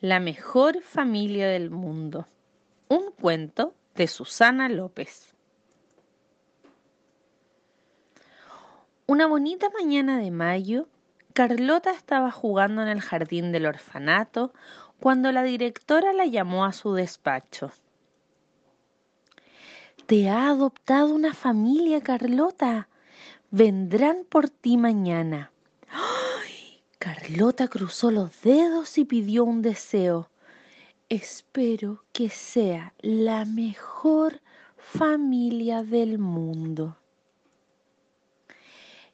La mejor familia del mundo. Un cuento de Susana López. Una bonita mañana de mayo, Carlota estaba jugando en el jardín del orfanato cuando la directora la llamó a su despacho. Te ha adoptado una familia, Carlota. Vendrán por ti mañana. Carlota cruzó los dedos y pidió un deseo. Espero que sea la mejor familia del mundo.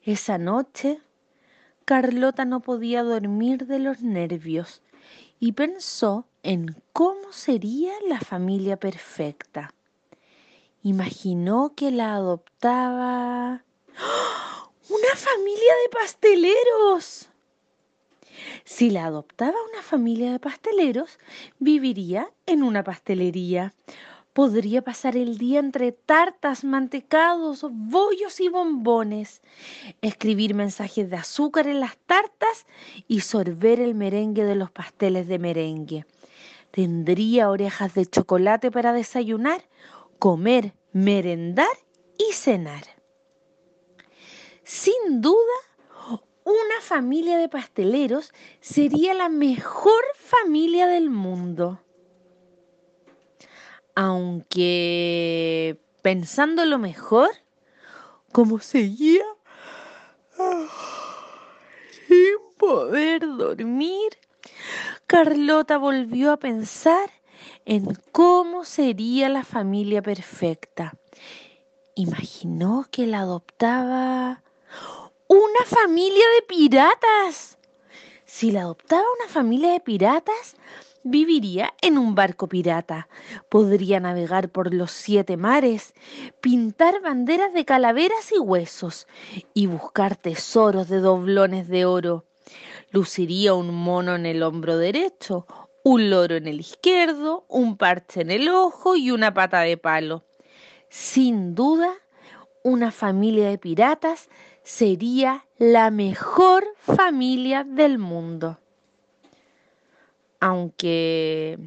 Esa noche, Carlota no podía dormir de los nervios y pensó en cómo sería la familia perfecta. Imaginó que la adoptaba ¡Ah! una familia de pasteleros. Si la adoptaba una familia de pasteleros, viviría en una pastelería. Podría pasar el día entre tartas, mantecados, bollos y bombones, escribir mensajes de azúcar en las tartas y sorber el merengue de los pasteles de merengue. Tendría orejas de chocolate para desayunar, comer, merendar y cenar. Sin duda, una familia de pasteleros sería la mejor familia del mundo. Aunque pensando lo mejor, como seguía sin poder dormir, Carlota volvió a pensar en cómo sería la familia perfecta. Imaginó que la adoptaba una familia de piratas. Si la adoptaba una familia de piratas, viviría en un barco pirata. Podría navegar por los siete mares, pintar banderas de calaveras y huesos y buscar tesoros de doblones de oro. Luciría un mono en el hombro derecho, un loro en el izquierdo, un parche en el ojo y una pata de palo. Sin duda, una familia de piratas sería la mejor familia del mundo. Aunque,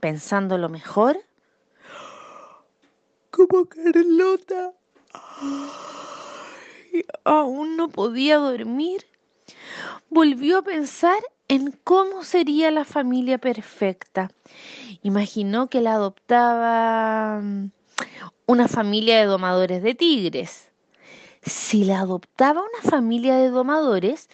pensando lo mejor, como Carlota aún no podía dormir, volvió a pensar en cómo sería la familia perfecta. Imaginó que la adoptaba una familia de domadores de tigres si la adoptaba una familia de domadores,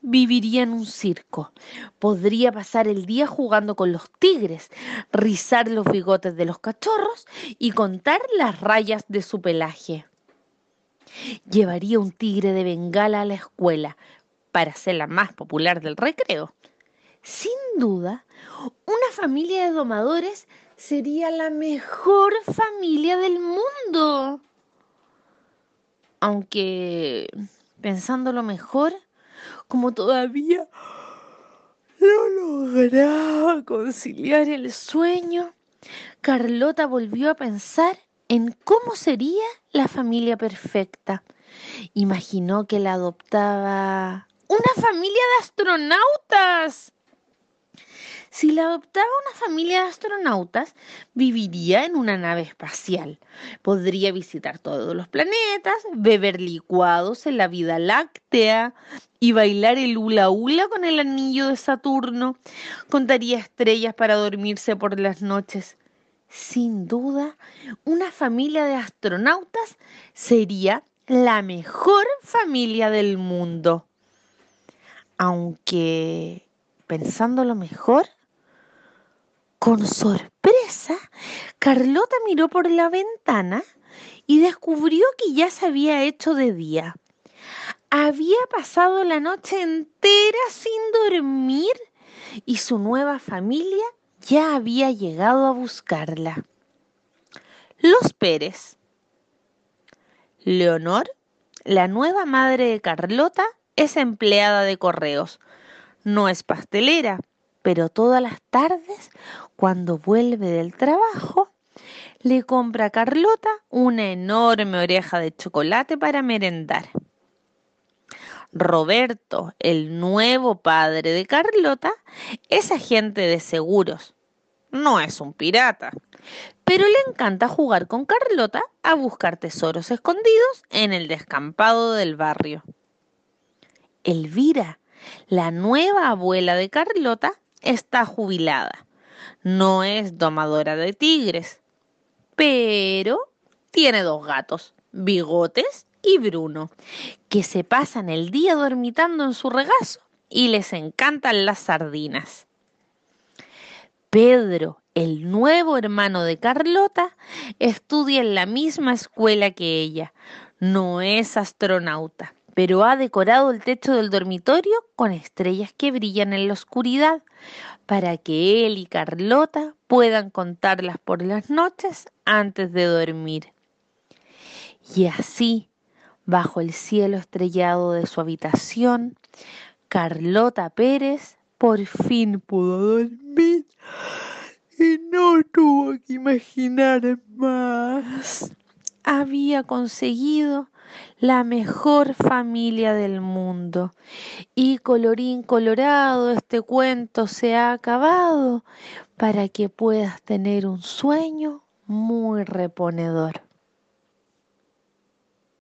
viviría en un circo. Podría pasar el día jugando con los tigres, rizar los bigotes de los cachorros y contar las rayas de su pelaje. Llevaría un tigre de bengala a la escuela para ser la más popular del recreo. Sin duda, una familia de domadores sería la mejor familia del mundo aunque pensándolo mejor, como todavía no lograba conciliar el sueño, Carlota volvió a pensar en cómo sería la familia perfecta. Imaginó que la adoptaba una familia de astronautas. Si la adoptaba una familia de astronautas, viviría en una nave espacial. Podría visitar todos los planetas, beber licuados en la vida láctea y bailar el hula hula con el anillo de Saturno. Contaría estrellas para dormirse por las noches. Sin duda, una familia de astronautas sería la mejor familia del mundo. Aunque, pensándolo mejor, con sorpresa, Carlota miró por la ventana y descubrió que ya se había hecho de día. Había pasado la noche entera sin dormir y su nueva familia ya había llegado a buscarla. Los Pérez. Leonor, la nueva madre de Carlota, es empleada de correos. No es pastelera, pero todas las tardes, cuando vuelve del trabajo, le compra a Carlota una enorme oreja de chocolate para merendar. Roberto, el nuevo padre de Carlota, es agente de seguros. No es un pirata, pero le encanta jugar con Carlota a buscar tesoros escondidos en el descampado del barrio. Elvira, la nueva abuela de Carlota, está jubilada. No es domadora de tigres, pero tiene dos gatos, Bigotes y Bruno, que se pasan el día dormitando en su regazo y les encantan las sardinas. Pedro, el nuevo hermano de Carlota, estudia en la misma escuela que ella. No es astronauta, pero ha decorado el techo del dormitorio con estrellas que brillan en la oscuridad para que él y Carlota puedan contarlas por las noches antes de dormir. Y así, bajo el cielo estrellado de su habitación, Carlota Pérez por fin pudo dormir y no tuvo que imaginar más. Había conseguido la mejor familia del mundo. Y colorín colorado, este cuento se ha acabado para que puedas tener un sueño muy reponedor.